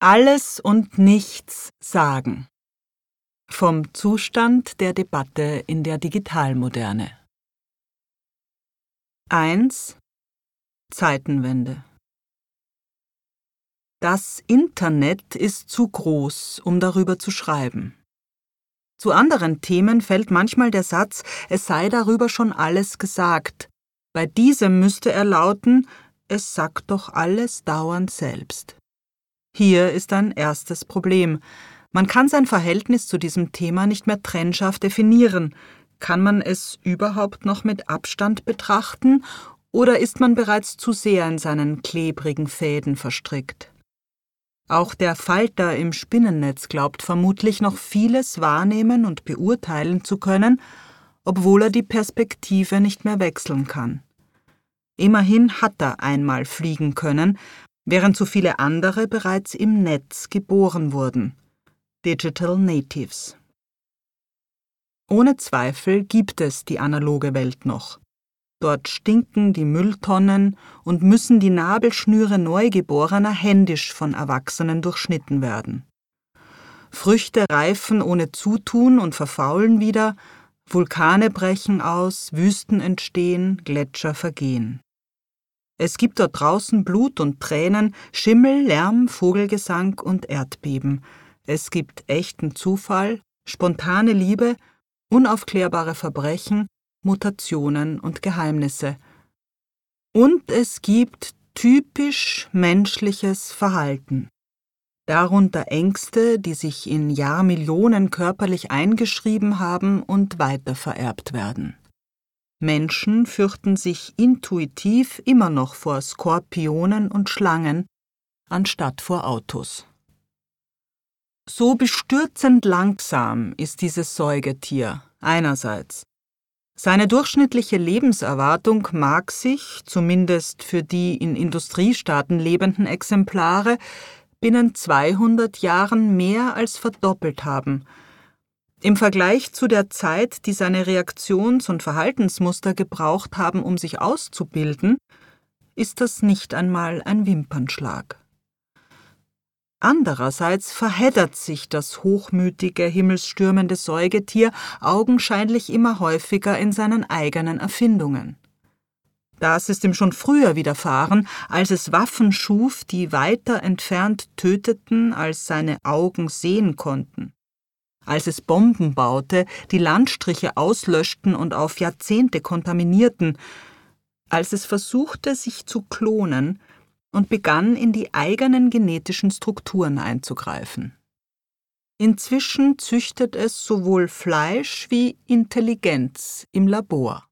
Alles und nichts sagen. Vom Zustand der Debatte in der Digitalmoderne. 1. Zeitenwende. Das Internet ist zu groß, um darüber zu schreiben. Zu anderen Themen fällt manchmal der Satz, es sei darüber schon alles gesagt. Bei diesem müsste er lauten, es sagt doch alles dauernd selbst. Hier ist ein erstes Problem. Man kann sein Verhältnis zu diesem Thema nicht mehr trennscharf definieren. Kann man es überhaupt noch mit Abstand betrachten oder ist man bereits zu sehr in seinen klebrigen Fäden verstrickt? Auch der Falter im Spinnennetz glaubt vermutlich noch vieles wahrnehmen und beurteilen zu können, obwohl er die Perspektive nicht mehr wechseln kann. Immerhin hat er einmal fliegen können, während so viele andere bereits im Netz geboren wurden. Digital Natives. Ohne Zweifel gibt es die analoge Welt noch. Dort stinken die Mülltonnen und müssen die Nabelschnüre Neugeborener händisch von Erwachsenen durchschnitten werden. Früchte reifen ohne Zutun und verfaulen wieder, Vulkane brechen aus, Wüsten entstehen, Gletscher vergehen. Es gibt dort draußen Blut und Tränen, Schimmel, Lärm, Vogelgesang und Erdbeben. Es gibt echten Zufall, spontane Liebe, unaufklärbare Verbrechen, Mutationen und Geheimnisse. Und es gibt typisch menschliches Verhalten. Darunter Ängste, die sich in Jahrmillionen körperlich eingeschrieben haben und weitervererbt werden. Menschen fürchten sich intuitiv immer noch vor Skorpionen und Schlangen, anstatt vor Autos. So bestürzend langsam ist dieses Säugetier einerseits. Seine durchschnittliche Lebenserwartung mag sich, zumindest für die in Industriestaaten lebenden Exemplare, binnen 200 Jahren mehr als verdoppelt haben – im Vergleich zu der Zeit, die seine Reaktions- und Verhaltensmuster gebraucht haben, um sich auszubilden, ist das nicht einmal ein Wimpernschlag. Andererseits verheddert sich das hochmütige, himmelsstürmende Säugetier augenscheinlich immer häufiger in seinen eigenen Erfindungen. Das ist ihm schon früher widerfahren, als es Waffen schuf, die weiter entfernt töteten, als seine Augen sehen konnten als es Bomben baute, die Landstriche auslöschten und auf Jahrzehnte kontaminierten, als es versuchte, sich zu klonen und begann, in die eigenen genetischen Strukturen einzugreifen. Inzwischen züchtet es sowohl Fleisch wie Intelligenz im Labor.